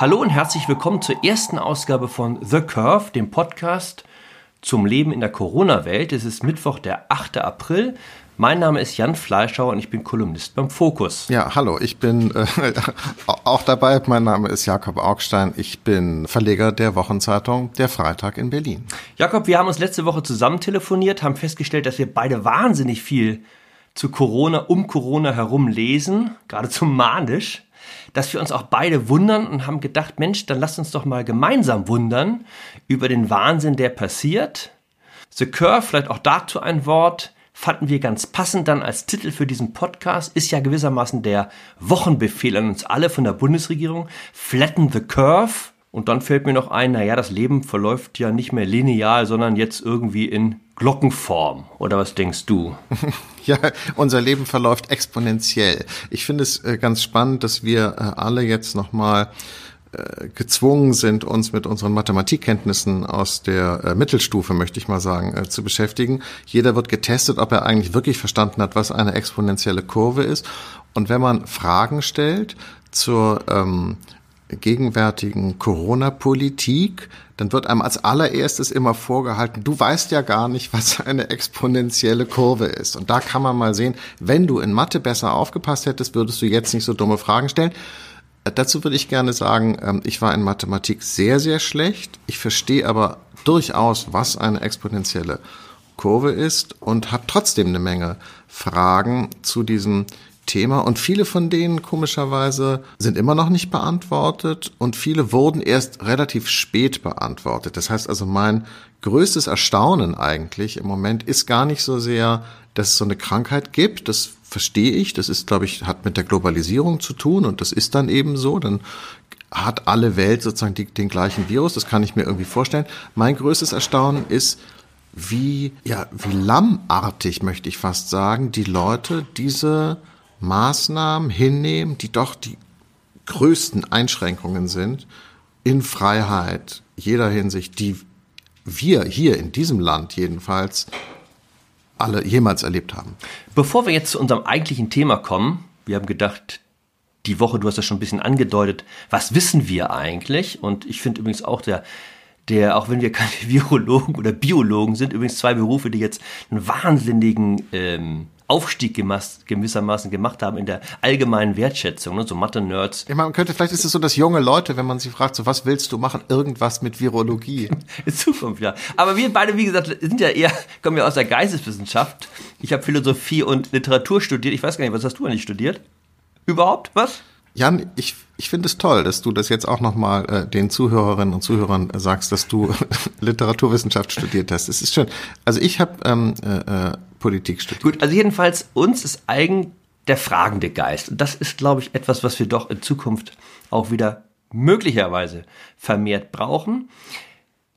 Hallo und herzlich willkommen zur ersten Ausgabe von The Curve, dem Podcast zum Leben in der Corona-Welt. Es ist Mittwoch, der 8. April. Mein Name ist Jan Fleischauer und ich bin Kolumnist beim Fokus. Ja, hallo, ich bin äh, auch dabei. Mein Name ist Jakob Augstein. Ich bin Verleger der Wochenzeitung Der Freitag in Berlin. Jakob, wir haben uns letzte Woche zusammen telefoniert, haben festgestellt, dass wir beide wahnsinnig viel zu Corona, um Corona herum lesen, geradezu manisch dass wir uns auch beide wundern und haben gedacht, Mensch, dann lass uns doch mal gemeinsam wundern über den Wahnsinn, der passiert. The Curve, vielleicht auch dazu ein Wort, fanden wir ganz passend dann als Titel für diesen Podcast, ist ja gewissermaßen der Wochenbefehl an uns alle von der Bundesregierung. Flatten the Curve. Und dann fällt mir noch ein, naja, das Leben verläuft ja nicht mehr lineal, sondern jetzt irgendwie in Glockenform. Oder was denkst du? Ja, unser Leben verläuft exponentiell. Ich finde es äh, ganz spannend, dass wir äh, alle jetzt nochmal äh, gezwungen sind, uns mit unseren Mathematikkenntnissen aus der Mittelstufe, möchte ich mal sagen, zu beschäftigen. Jeder wird getestet, ob er eigentlich wirklich verstanden hat, was eine exponentielle Kurve ist. Und wenn man Fragen stellt zur ähm, gegenwärtigen Corona-Politik, dann wird einem als allererstes immer vorgehalten, du weißt ja gar nicht, was eine exponentielle Kurve ist. Und da kann man mal sehen, wenn du in Mathe besser aufgepasst hättest, würdest du jetzt nicht so dumme Fragen stellen. Äh, dazu würde ich gerne sagen, ähm, ich war in Mathematik sehr, sehr schlecht. Ich verstehe aber durchaus, was eine exponentielle Kurve ist und habe trotzdem eine Menge Fragen zu diesem Thema und viele von denen komischerweise sind immer noch nicht beantwortet und viele wurden erst relativ spät beantwortet. Das heißt also, mein größtes Erstaunen eigentlich im Moment ist gar nicht so sehr, dass es so eine Krankheit gibt. Das verstehe ich. Das ist, glaube ich, hat mit der Globalisierung zu tun und das ist dann eben so. Dann hat alle Welt sozusagen die, den gleichen Virus. Das kann ich mir irgendwie vorstellen. Mein größtes Erstaunen ist, wie, ja, wie lammartig, möchte ich fast sagen, die Leute diese Maßnahmen hinnehmen, die doch die größten Einschränkungen sind in Freiheit jeder Hinsicht, die wir hier in diesem Land jedenfalls alle jemals erlebt haben. Bevor wir jetzt zu unserem eigentlichen Thema kommen, wir haben gedacht, die Woche, du hast das schon ein bisschen angedeutet, was wissen wir eigentlich? Und ich finde übrigens auch der, der, auch wenn wir keine Virologen oder Biologen sind, übrigens zwei Berufe, die jetzt einen wahnsinnigen ähm, Aufstieg gewissermaßen gemacht haben in der allgemeinen Wertschätzung, ne? so Mathe-Nerds. Ja, man könnte, vielleicht ist es so, dass junge Leute, wenn man sie fragt, so was willst du machen, irgendwas mit Virologie. in Zukunft, ja. Aber wir beide, wie gesagt, sind ja eher, kommen ja aus der Geisteswissenschaft. Ich habe Philosophie und Literatur studiert. Ich weiß gar nicht, was hast du eigentlich studiert? Überhaupt? Was? Jan, ich, ich finde es toll, dass du das jetzt auch nochmal äh, den Zuhörerinnen und Zuhörern äh, sagst, dass du Literaturwissenschaft studiert hast. Es ist schön. Also ich habe ähm, äh, äh, Politik studiert. Gut, also jedenfalls uns ist eigen der fragende Geist. Und das ist, glaube ich, etwas, was wir doch in Zukunft auch wieder möglicherweise vermehrt brauchen.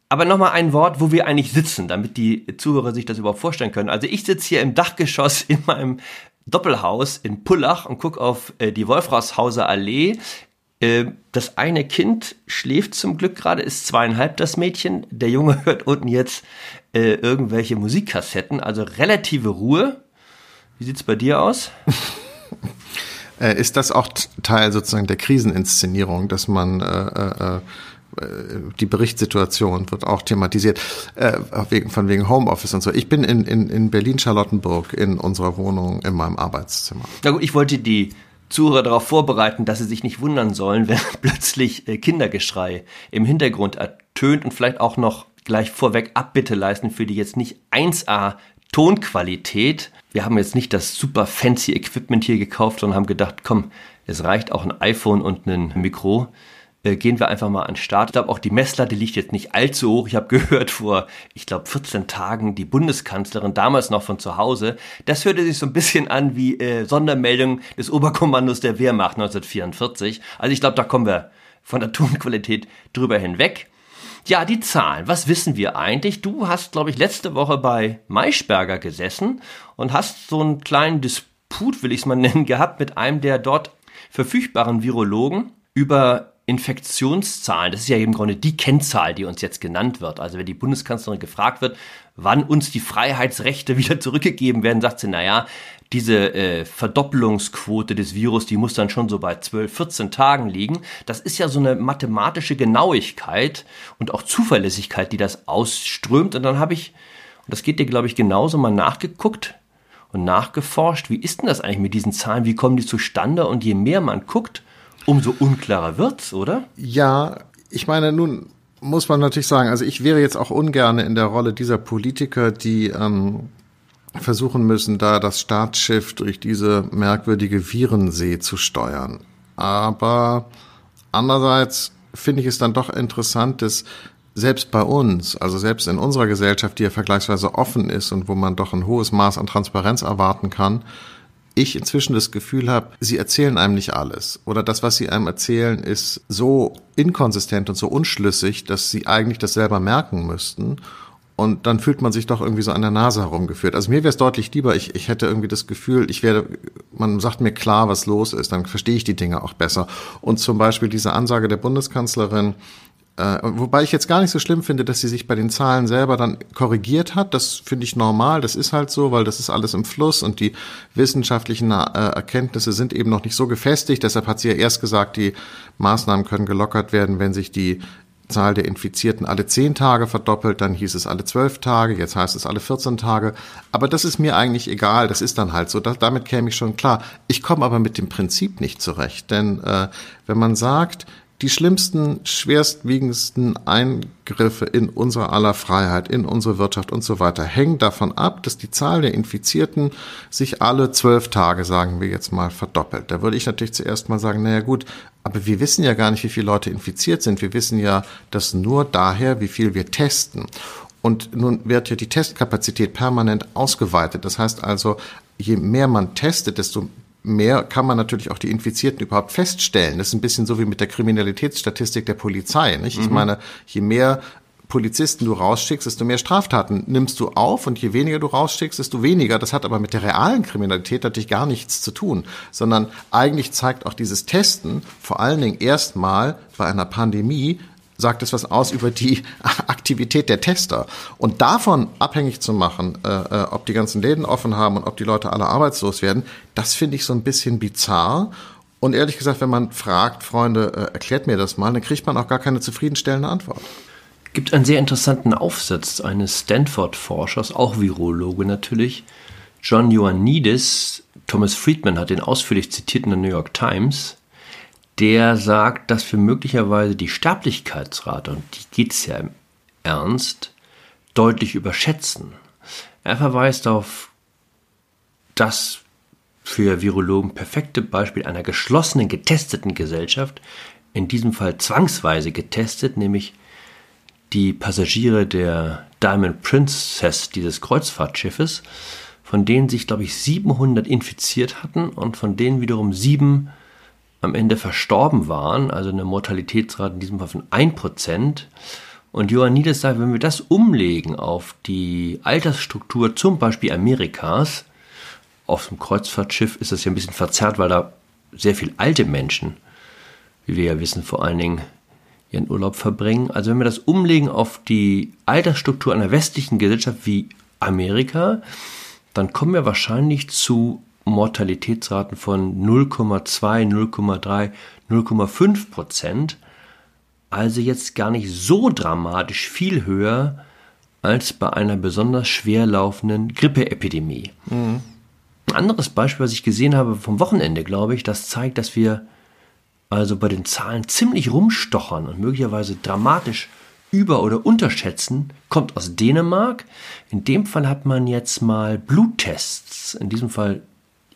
Aber nochmal ein Wort, wo wir eigentlich sitzen, damit die Zuhörer sich das überhaupt vorstellen können. Also ich sitze hier im Dachgeschoss in meinem Doppelhaus in Pullach und gucke auf äh, die Wolfrashauser Allee. Äh, das eine Kind schläft zum Glück gerade, ist zweieinhalb das Mädchen. Der Junge hört unten jetzt äh, irgendwelche Musikkassetten, also relative Ruhe. Wie sieht's bei dir aus? Äh, ist das auch Teil sozusagen der Kriseninszenierung, dass man äh, äh, äh die Berichtssituation wird auch thematisiert, äh, von wegen Homeoffice und so. Ich bin in, in, in Berlin-Charlottenburg in unserer Wohnung in meinem Arbeitszimmer. Na gut, ich wollte die Zuhörer darauf vorbereiten, dass sie sich nicht wundern sollen, wenn plötzlich äh, Kindergeschrei im Hintergrund ertönt und vielleicht auch noch gleich vorweg Abbitte leisten für die jetzt nicht 1A Tonqualität. Wir haben jetzt nicht das super fancy Equipment hier gekauft, sondern haben gedacht, komm, es reicht auch ein iPhone und ein Mikro. Äh, gehen wir einfach mal an den Start. Ich glaube, auch die Messlatte liegt jetzt nicht allzu hoch. Ich habe gehört vor, ich glaube, 14 Tagen die Bundeskanzlerin, damals noch von zu Hause. Das hörte sich so ein bisschen an wie äh, Sondermeldung des Oberkommandos der Wehrmacht 1944. Also ich glaube, da kommen wir von der Tonqualität drüber hinweg. Ja, die Zahlen. Was wissen wir eigentlich? Du hast, glaube ich, letzte Woche bei Maischberger gesessen und hast so einen kleinen Disput, will ich es mal nennen, gehabt mit einem der dort verfügbaren Virologen über Infektionszahlen, das ist ja im Grunde die Kennzahl, die uns jetzt genannt wird. Also wenn die Bundeskanzlerin gefragt wird, wann uns die Freiheitsrechte wieder zurückgegeben werden, sagt sie, naja, diese äh, Verdoppelungsquote des Virus, die muss dann schon so bei 12, 14 Tagen liegen. Das ist ja so eine mathematische Genauigkeit und auch Zuverlässigkeit, die das ausströmt. Und dann habe ich, und das geht dir, glaube ich, genauso mal nachgeguckt und nachgeforscht, wie ist denn das eigentlich mit diesen Zahlen, wie kommen die zustande? Und je mehr man guckt, umso unklarer wird's, oder? Ja, ich meine, nun muss man natürlich sagen, also ich wäre jetzt auch ungern in der Rolle dieser Politiker, die ähm, versuchen müssen, da das Staatsschiff durch diese merkwürdige Virensee zu steuern. Aber andererseits finde ich es dann doch interessant, dass selbst bei uns, also selbst in unserer Gesellschaft, die ja vergleichsweise offen ist und wo man doch ein hohes Maß an Transparenz erwarten kann, ich inzwischen das Gefühl habe, sie erzählen einem nicht alles. Oder das, was sie einem erzählen, ist so inkonsistent und so unschlüssig, dass sie eigentlich das selber merken müssten. Und dann fühlt man sich doch irgendwie so an der Nase herumgeführt. Also mir wäre es deutlich lieber, ich, ich hätte irgendwie das Gefühl, ich werde, man sagt mir klar, was los ist, dann verstehe ich die Dinge auch besser. Und zum Beispiel diese Ansage der Bundeskanzlerin, äh, wobei ich jetzt gar nicht so schlimm finde, dass sie sich bei den Zahlen selber dann korrigiert hat. Das finde ich normal. Das ist halt so, weil das ist alles im Fluss und die wissenschaftlichen äh, Erkenntnisse sind eben noch nicht so gefestigt. Deshalb hat sie ja erst gesagt, die Maßnahmen können gelockert werden, wenn sich die Zahl der Infizierten alle zehn Tage verdoppelt, dann hieß es alle zwölf Tage, jetzt heißt es alle 14 Tage. Aber das ist mir eigentlich egal, das ist dann halt so. Das, damit käme ich schon klar. Ich komme aber mit dem Prinzip nicht zurecht, denn äh, wenn man sagt, die schlimmsten, schwerstwiegendsten Eingriffe in unsere aller Freiheit, in unsere Wirtschaft und so weiter hängen davon ab, dass die Zahl der Infizierten sich alle zwölf Tage, sagen wir jetzt mal, verdoppelt. Da würde ich natürlich zuerst mal sagen, naja gut, aber wir wissen ja gar nicht, wie viele Leute infiziert sind. Wir wissen ja das nur daher, wie viel wir testen. Und nun wird ja die Testkapazität permanent ausgeweitet. Das heißt also, je mehr man testet, desto mehr kann man natürlich auch die Infizierten überhaupt feststellen. Das ist ein bisschen so wie mit der Kriminalitätsstatistik der Polizei. Nicht? Ich mhm. meine, je mehr Polizisten du rausschickst, desto mehr Straftaten nimmst du auf und je weniger du rausschickst, desto weniger. Das hat aber mit der realen Kriminalität natürlich gar nichts zu tun, sondern eigentlich zeigt auch dieses Testen vor allen Dingen erstmal bei einer Pandemie, sagt es was aus über die Aktivität der Tester. Und davon abhängig zu machen, äh, äh, ob die ganzen Läden offen haben und ob die Leute alle arbeitslos werden, das finde ich so ein bisschen bizarr. Und ehrlich gesagt, wenn man fragt, Freunde, äh, erklärt mir das mal, dann kriegt man auch gar keine zufriedenstellende Antwort. Gibt einen sehr interessanten Aufsatz eines Stanford-Forschers, auch Virologe natürlich, John Ioannidis. Thomas Friedman hat den ausführlich zitiert in der New York Times der sagt, dass wir möglicherweise die Sterblichkeitsrate, und die geht es ja im Ernst, deutlich überschätzen. Er verweist auf das für Virologen perfekte Beispiel einer geschlossenen, getesteten Gesellschaft, in diesem Fall zwangsweise getestet, nämlich die Passagiere der Diamond Princess dieses Kreuzfahrtschiffes, von denen sich, glaube ich, 700 infiziert hatten und von denen wiederum sieben am Ende verstorben waren, also eine Mortalitätsrate in diesem Fall von 1%. Und Ioannidis sagt, wenn wir das umlegen auf die Altersstruktur zum Beispiel Amerikas, auf dem Kreuzfahrtschiff ist das ja ein bisschen verzerrt, weil da sehr viel alte Menschen, wie wir ja wissen, vor allen Dingen ihren Urlaub verbringen. Also wenn wir das umlegen auf die Altersstruktur einer westlichen Gesellschaft wie Amerika, dann kommen wir wahrscheinlich zu Mortalitätsraten von 0,2, 0,3, 0,5 Prozent. Also jetzt gar nicht so dramatisch viel höher als bei einer besonders schwer laufenden Grippeepidemie. Mhm. Ein anderes Beispiel, was ich gesehen habe vom Wochenende, glaube ich, das zeigt, dass wir also bei den Zahlen ziemlich rumstochern und möglicherweise dramatisch über- oder unterschätzen, kommt aus Dänemark. In dem Fall hat man jetzt mal Bluttests, in diesem Fall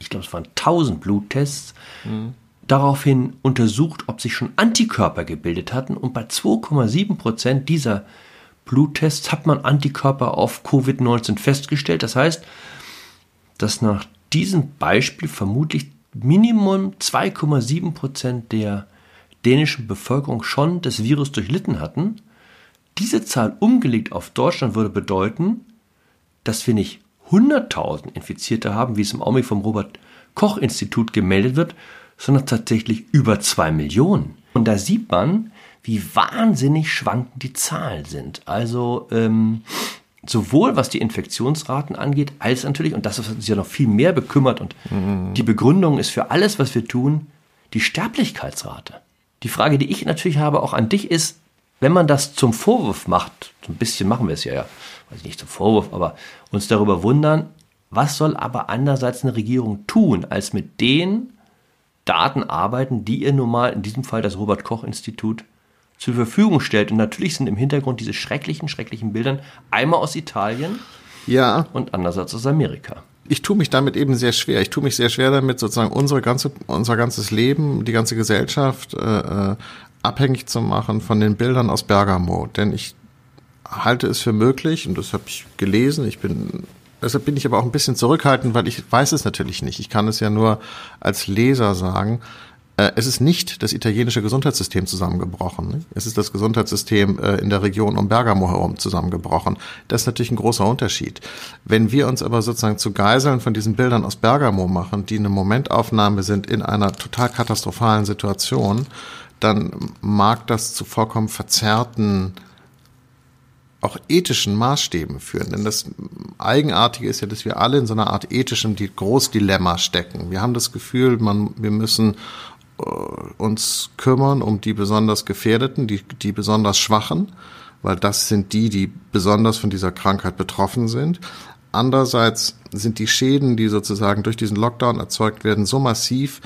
ich glaube, es waren 1000 Bluttests, mhm. daraufhin untersucht, ob sich schon Antikörper gebildet hatten. Und bei 2,7 Prozent dieser Bluttests hat man Antikörper auf Covid-19 festgestellt. Das heißt, dass nach diesem Beispiel vermutlich Minimum 2,7 Prozent der dänischen Bevölkerung schon das Virus durchlitten hatten. Diese Zahl umgelegt auf Deutschland würde bedeuten, dass wir nicht 100.000 Infizierte haben, wie es im Augenblick vom Robert Koch Institut gemeldet wird, sondern tatsächlich über 2 Millionen. Und da sieht man, wie wahnsinnig schwankend die Zahlen sind. Also ähm, sowohl was die Infektionsraten angeht, als natürlich, und das ist uns ja noch viel mehr bekümmert und mhm. die Begründung ist für alles, was wir tun, die Sterblichkeitsrate. Die Frage, die ich natürlich habe, auch an dich ist, wenn man das zum Vorwurf macht, so ein bisschen machen wir es ja, ja, weiß ich nicht zum Vorwurf, aber uns darüber wundern, was soll aber andererseits eine Regierung tun, als mit den Daten arbeiten, die ihr nun mal, in diesem Fall das Robert Koch Institut, zur Verfügung stellt. Und natürlich sind im Hintergrund diese schrecklichen, schrecklichen Bildern einmal aus Italien ja. und andererseits aus Amerika. Ich tue mich damit eben sehr schwer. Ich tue mich sehr schwer damit, sozusagen unsere ganze, unser ganzes Leben, die ganze Gesellschaft äh, äh abhängig zu machen von den Bildern aus Bergamo. Denn ich halte es für möglich, und das habe ich gelesen, ich bin deshalb bin ich aber auch ein bisschen zurückhaltend, weil ich weiß es natürlich nicht. Ich kann es ja nur als Leser sagen, äh, es ist nicht das italienische Gesundheitssystem zusammengebrochen. Es ist das Gesundheitssystem äh, in der Region um Bergamo herum zusammengebrochen. Das ist natürlich ein großer Unterschied. Wenn wir uns aber sozusagen zu Geiseln von diesen Bildern aus Bergamo machen, die eine Momentaufnahme sind in einer total katastrophalen Situation, dann mag das zu vollkommen verzerrten auch ethischen Maßstäben führen. Denn das Eigenartige ist ja, dass wir alle in so einer Art ethischem Großdilemma stecken. Wir haben das Gefühl, man, wir müssen äh, uns kümmern um die besonders Gefährdeten, die, die besonders Schwachen, weil das sind die, die besonders von dieser Krankheit betroffen sind. Andererseits sind die Schäden, die sozusagen durch diesen Lockdown erzeugt werden, so massiv,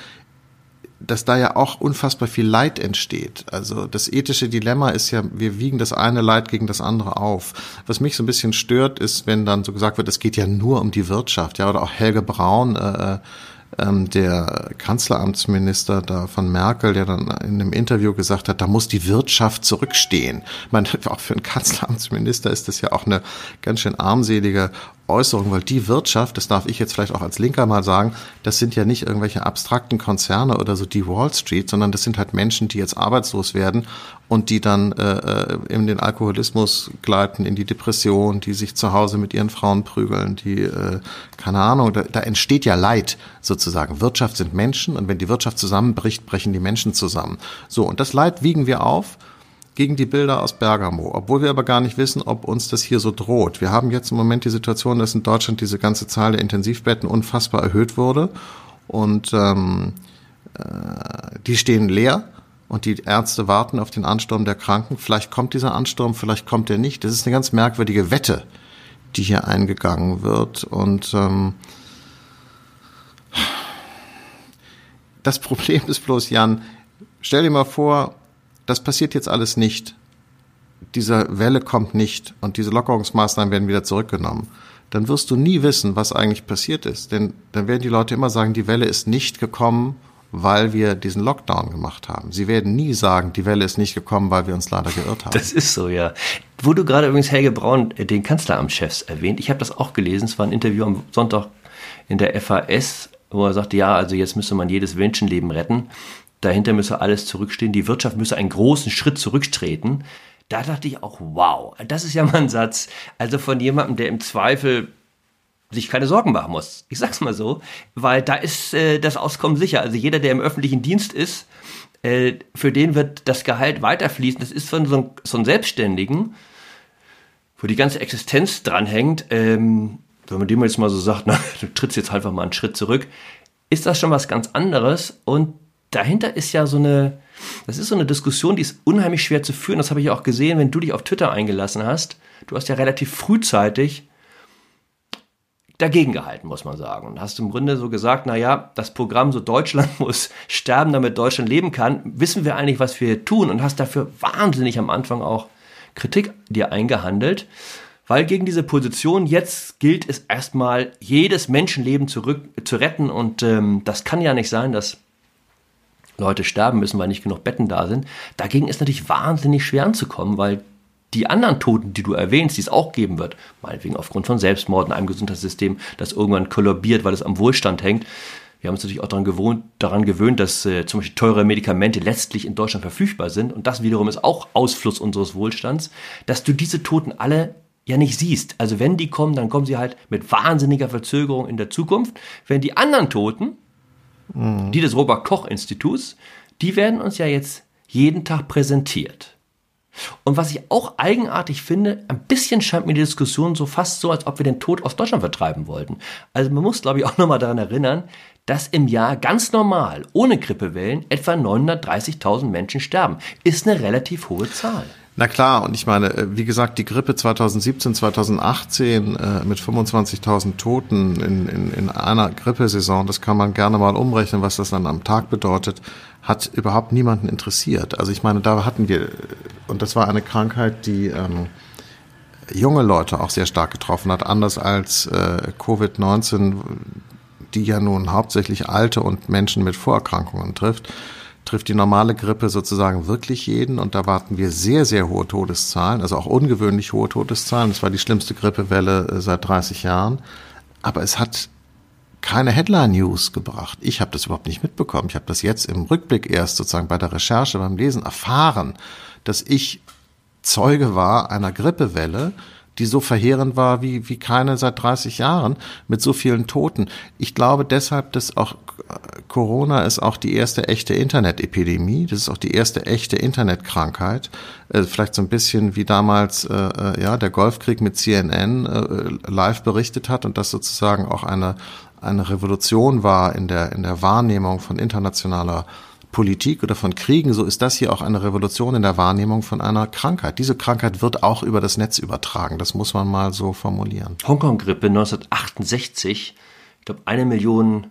dass da ja auch unfassbar viel Leid entsteht. Also das ethische Dilemma ist ja, wir wiegen das eine Leid gegen das andere auf. Was mich so ein bisschen stört, ist, wenn dann so gesagt wird, es geht ja nur um die Wirtschaft, ja, oder auch Helge Braun, äh, äh ähm, der Kanzleramtsminister da von Merkel, der dann in einem Interview gesagt hat, da muss die Wirtschaft zurückstehen. Ich meine, auch für einen Kanzleramtsminister ist das ja auch eine ganz schön armselige Äußerung, weil die Wirtschaft, das darf ich jetzt vielleicht auch als Linker mal sagen, das sind ja nicht irgendwelche abstrakten Konzerne oder so die Wall Street, sondern das sind halt Menschen, die jetzt arbeitslos werden und die dann äh, äh, in den Alkoholismus gleiten, in die Depression, die sich zu Hause mit ihren Frauen prügeln, die, äh, keine Ahnung, da, da entsteht ja Leid sozusagen. Wirtschaft sind Menschen und wenn die Wirtschaft zusammenbricht, brechen die Menschen zusammen. So, und das Leid wiegen wir auf gegen die Bilder aus Bergamo, obwohl wir aber gar nicht wissen, ob uns das hier so droht. Wir haben jetzt im Moment die Situation, dass in Deutschland diese ganze Zahl der Intensivbetten unfassbar erhöht wurde und ähm, äh, die stehen leer und die Ärzte warten auf den Ansturm der Kranken. Vielleicht kommt dieser Ansturm, vielleicht kommt er nicht. Das ist eine ganz merkwürdige Wette, die hier eingegangen wird und ähm, das Problem ist bloß, Jan, stell dir mal vor, das passiert jetzt alles nicht. Diese Welle kommt nicht und diese Lockerungsmaßnahmen werden wieder zurückgenommen. Dann wirst du nie wissen, was eigentlich passiert ist. Denn dann werden die Leute immer sagen, die Welle ist nicht gekommen, weil wir diesen Lockdown gemacht haben. Sie werden nie sagen, die Welle ist nicht gekommen, weil wir uns leider geirrt haben. Das ist so, ja. Wo du gerade übrigens Helge Braun, äh, den Kanzleramtschefs, erwähnt, ich habe das auch gelesen, es war ein Interview am Sonntag in der FAS, wo er sagte, ja, also jetzt müsse man jedes Menschenleben retten dahinter müsse alles zurückstehen, die Wirtschaft müsse einen großen Schritt zurücktreten. Da dachte ich auch, wow, das ist ja mal ein Satz, also von jemandem, der im Zweifel sich keine Sorgen machen muss. Ich sag's mal so, weil da ist äh, das Auskommen sicher. Also jeder, der im öffentlichen Dienst ist, äh, für den wird das Gehalt weiterfließen. Das ist von so, einem, so einem Selbstständigen, wo die ganze Existenz dranhängt, ähm, wenn man dem jetzt mal so sagt, na, du trittst jetzt einfach mal einen Schritt zurück, ist das schon was ganz anderes und dahinter ist ja so eine, das ist so eine Diskussion, die ist unheimlich schwer zu führen. Das habe ich auch gesehen, wenn du dich auf Twitter eingelassen hast. Du hast ja relativ frühzeitig dagegen gehalten, muss man sagen. Und hast im Grunde so gesagt, na ja, das Programm so Deutschland muss sterben, damit Deutschland leben kann. Wissen wir eigentlich, was wir hier tun? Und hast dafür wahnsinnig am Anfang auch Kritik dir eingehandelt. Weil gegen diese Position jetzt gilt es erstmal, jedes Menschenleben zurück zu retten. Und ähm, das kann ja nicht sein, dass Leute sterben müssen, weil nicht genug Betten da sind. Dagegen ist natürlich wahnsinnig schwer anzukommen, weil die anderen Toten, die du erwähnst, die es auch geben wird, meinetwegen aufgrund von Selbstmorden, einem Gesundheitssystem, das irgendwann kollabiert, weil es am Wohlstand hängt. Wir haben uns natürlich auch daran, gewohnt, daran gewöhnt, dass äh, zum Beispiel teure Medikamente letztlich in Deutschland verfügbar sind. Und das wiederum ist auch Ausfluss unseres Wohlstands, dass du diese Toten alle ja nicht siehst. Also wenn die kommen, dann kommen sie halt mit wahnsinniger Verzögerung in der Zukunft. Wenn die anderen Toten, mhm. die des Robert Koch Instituts, die werden uns ja jetzt jeden Tag präsentiert. Und was ich auch eigenartig finde, ein bisschen scheint mir die Diskussion so fast so, als ob wir den Tod aus Deutschland vertreiben wollten. Also man muss, glaube ich, auch nochmal daran erinnern, dass im Jahr ganz normal, ohne Grippewellen, etwa 930.000 Menschen sterben. Ist eine relativ hohe Zahl. Na klar, und ich meine, äh, wie gesagt, die Grippe 2017, 2018 äh, mit 25.000 Toten in, in, in einer Grippesaison, das kann man gerne mal umrechnen, was das dann am Tag bedeutet, hat überhaupt niemanden interessiert. Also ich meine, da hatten wir, und das war eine Krankheit, die ähm, junge Leute auch sehr stark getroffen hat, anders als äh, Covid-19, die ja nun hauptsächlich alte und Menschen mit Vorerkrankungen trifft trifft die normale Grippe sozusagen wirklich jeden und da warten wir sehr, sehr hohe Todeszahlen, also auch ungewöhnlich hohe Todeszahlen. Es war die schlimmste Grippewelle äh, seit 30 Jahren, aber es hat keine Headline-News gebracht. Ich habe das überhaupt nicht mitbekommen. Ich habe das jetzt im Rückblick erst sozusagen bei der Recherche, beim Lesen erfahren, dass ich Zeuge war einer Grippewelle, die so verheerend war wie, wie keine seit 30 Jahren mit so vielen Toten. Ich glaube deshalb, dass auch äh, Corona ist auch die erste echte Internet-Epidemie. Das ist auch die erste echte Internetkrankheit. Äh, vielleicht so ein bisschen wie damals äh, äh ja der Golfkrieg mit CNN äh, live berichtet hat und das sozusagen auch eine eine Revolution war in der in der Wahrnehmung von internationaler Politik oder von Kriegen, so ist das hier auch eine Revolution in der Wahrnehmung von einer Krankheit. Diese Krankheit wird auch über das Netz übertragen. Das muss man mal so formulieren. Hongkong-Grippe 1968, ich glaube eine Million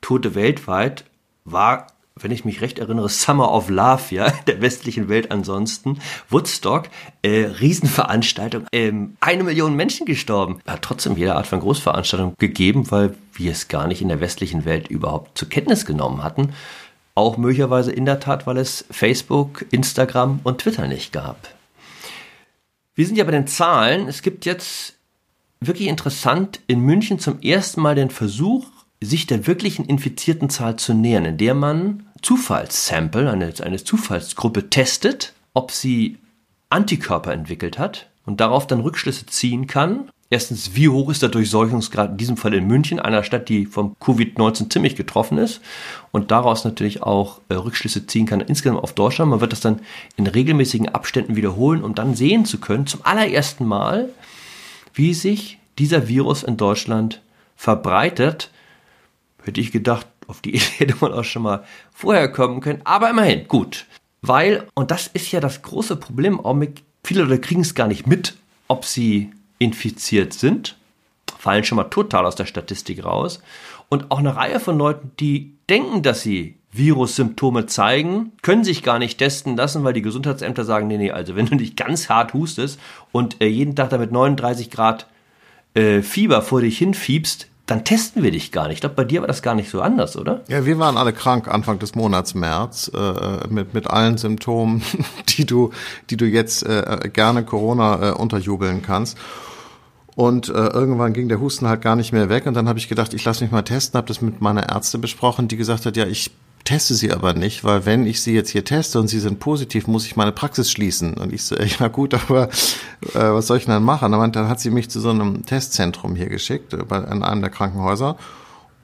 Tote weltweit, war, wenn ich mich recht erinnere, Summer of Love, ja, der westlichen Welt ansonsten. Woodstock, äh, Riesenveranstaltung, ähm, eine Million Menschen gestorben. Hat trotzdem jede Art von Großveranstaltung gegeben, weil wir es gar nicht in der westlichen Welt überhaupt zur Kenntnis genommen hatten. Auch möglicherweise in der Tat, weil es Facebook, Instagram und Twitter nicht gab. Wir sind ja bei den Zahlen. Es gibt jetzt wirklich interessant in München zum ersten Mal den Versuch, sich der wirklichen infizierten Zahl zu nähern, in der man Zufallssample, eine, eine Zufallsgruppe testet, ob sie Antikörper entwickelt hat und darauf dann Rückschlüsse ziehen kann, Erstens, wie hoch ist der Durchseuchungsgrad in diesem Fall in München, einer Stadt, die vom Covid-19 ziemlich getroffen ist und daraus natürlich auch äh, Rückschlüsse ziehen kann insgesamt auf Deutschland. Man wird das dann in regelmäßigen Abständen wiederholen, um dann sehen zu können, zum allerersten Mal, wie sich dieser Virus in Deutschland verbreitet. Hätte ich gedacht, auf die Idee hätte man auch schon mal vorher kommen können, aber immerhin, gut. Weil, und das ist ja das große Problem viele Leute kriegen es gar nicht mit, ob sie infiziert sind, fallen schon mal total aus der Statistik raus. Und auch eine Reihe von Leuten, die denken, dass sie Virussymptome zeigen, können sich gar nicht testen lassen, weil die Gesundheitsämter sagen, nee, nee, also wenn du dich ganz hart hustest und äh, jeden Tag damit 39 Grad äh, Fieber vor dich hinfiebst, dann testen wir dich gar nicht. Ich glaube, bei dir war das gar nicht so anders, oder? Ja, wir waren alle krank Anfang des Monats März äh, mit mit allen Symptomen, die du die du jetzt äh, gerne Corona äh, unterjubeln kannst. Und äh, irgendwann ging der Husten halt gar nicht mehr weg. Und dann habe ich gedacht, ich lasse mich mal testen, habe das mit meiner Ärztin besprochen, die gesagt hat, ja, ich teste sie aber nicht, weil wenn ich sie jetzt hier teste und sie sind positiv, muss ich meine Praxis schließen. Und ich so, ja gut, aber äh, was soll ich denn dann machen? Und dann hat sie mich zu so einem Testzentrum hier geschickt, äh, bei, in einem der Krankenhäuser.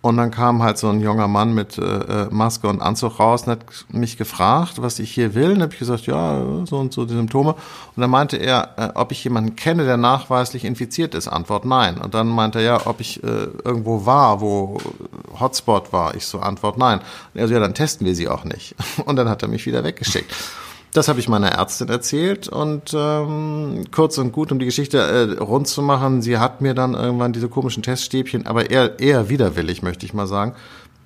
Und dann kam halt so ein junger Mann mit äh, äh, Maske und Anzug raus und hat mich gefragt, was ich hier will. Und habe ich gesagt, ja, so und so die Symptome. Und dann meinte er, äh, ob ich jemanden kenne, der nachweislich infiziert ist. Antwort nein. Und dann meinte er, ja, ob ich äh, irgendwo war, wo Hotspot war. Ich so, Antwort nein. Und er so, ja, dann testen wir sie auch nicht. Und dann hat er mich wieder weggeschickt. Das habe ich meiner Ärztin erzählt und ähm, kurz und gut, um die Geschichte äh, rund zu machen, sie hat mir dann irgendwann diese komischen Teststäbchen, aber eher, eher widerwillig, möchte ich mal sagen,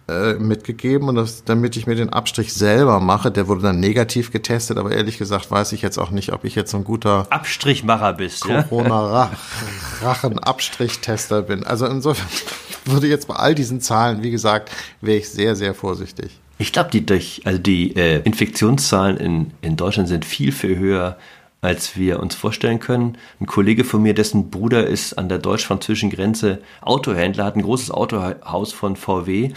äh, mitgegeben und das, damit ich mir den Abstrich selber mache. Der wurde dann negativ getestet, aber ehrlich gesagt weiß ich jetzt auch nicht, ob ich jetzt so ein guter Abstrichmacher bist. Corona-Rachen-Abstrichtester bin. Also insofern würde jetzt bei all diesen Zahlen, wie gesagt, wäre ich sehr, sehr vorsichtig. Ich glaube, die, durch, also die äh, Infektionszahlen in, in Deutschland sind viel, viel höher, als wir uns vorstellen können. Ein Kollege von mir, dessen Bruder ist an der deutsch-französischen Grenze Autohändler, hat ein großes Autohaus von VW.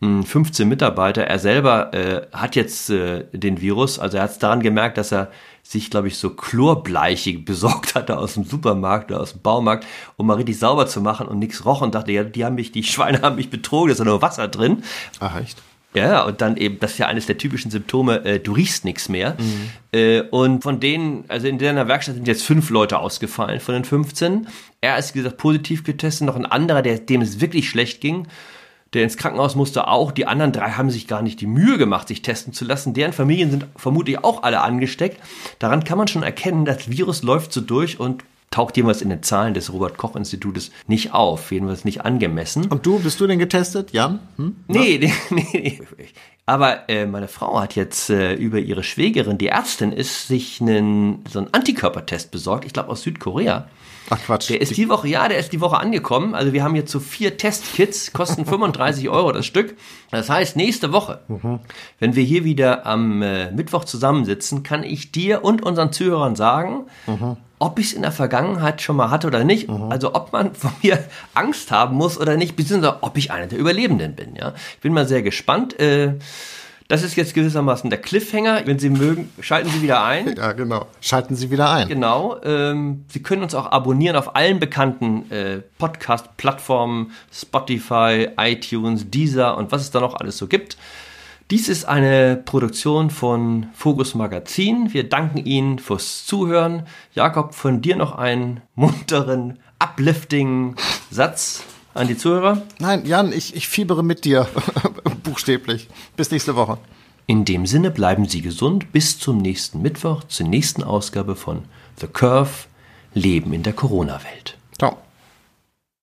15 hm, Mitarbeiter. Er selber äh, hat jetzt äh, den Virus, also er hat es daran gemerkt, dass er sich, glaube ich, so Chlorbleiche besorgt hatte aus dem Supermarkt oder aus dem Baumarkt, um mal richtig sauber zu machen und nichts roch und dachte, ja, die haben mich, die Schweine haben mich betrogen, da ist ja nur Wasser drin. Ach, echt? Ja, und dann eben, das ist ja eines der typischen Symptome, äh, du riechst nichts mehr. Mhm. Äh, und von denen, also in deiner Werkstatt sind jetzt fünf Leute ausgefallen von den 15. Er ist, wie gesagt, positiv getestet, noch ein anderer, der, dem es wirklich schlecht ging der ins Krankenhaus musste auch. Die anderen drei haben sich gar nicht die Mühe gemacht, sich testen zu lassen. Deren Familien sind vermutlich auch alle angesteckt. Daran kann man schon erkennen, das Virus läuft so durch und taucht jeweils in den Zahlen des Robert-Koch-Institutes nicht auf, jedenfalls nicht angemessen. Und du, bist du denn getestet, Jan? Hm? Nee, nee, nee. Aber äh, meine Frau hat jetzt äh, über ihre Schwägerin, die Ärztin ist, sich einen, so einen Antikörpertest besorgt, ich glaube aus Südkorea. Ach Quatsch. Der ist die Woche, ja, der ist die Woche angekommen. Also wir haben jetzt so vier Testkits, kosten 35 Euro das Stück. Das heißt, nächste Woche, mhm. wenn wir hier wieder am äh, Mittwoch zusammensitzen, kann ich dir und unseren Zuhörern sagen, mhm. ob ich es in der Vergangenheit schon mal hatte oder nicht. Mhm. Also ob man von mir Angst haben muss oder nicht, beziehungsweise ob ich einer der Überlebenden bin. Ja, ich bin mal sehr gespannt. Äh, das ist jetzt gewissermaßen der Cliffhanger. Wenn Sie mögen, schalten Sie wieder ein. Ja, genau. Schalten Sie wieder ein. Genau. Ähm, Sie können uns auch abonnieren auf allen bekannten äh, Podcast-Plattformen, Spotify, iTunes, Deezer und was es da noch alles so gibt. Dies ist eine Produktion von Focus Magazin. Wir danken Ihnen fürs Zuhören. Jakob, von dir noch einen munteren, uplifting Satz an die Zuhörer? Nein, Jan, ich, ich fiebere mit dir. Buchstäblich. Bis nächste Woche. In dem Sinne bleiben Sie gesund bis zum nächsten Mittwoch, zur nächsten Ausgabe von The Curve Leben in der Corona-Welt.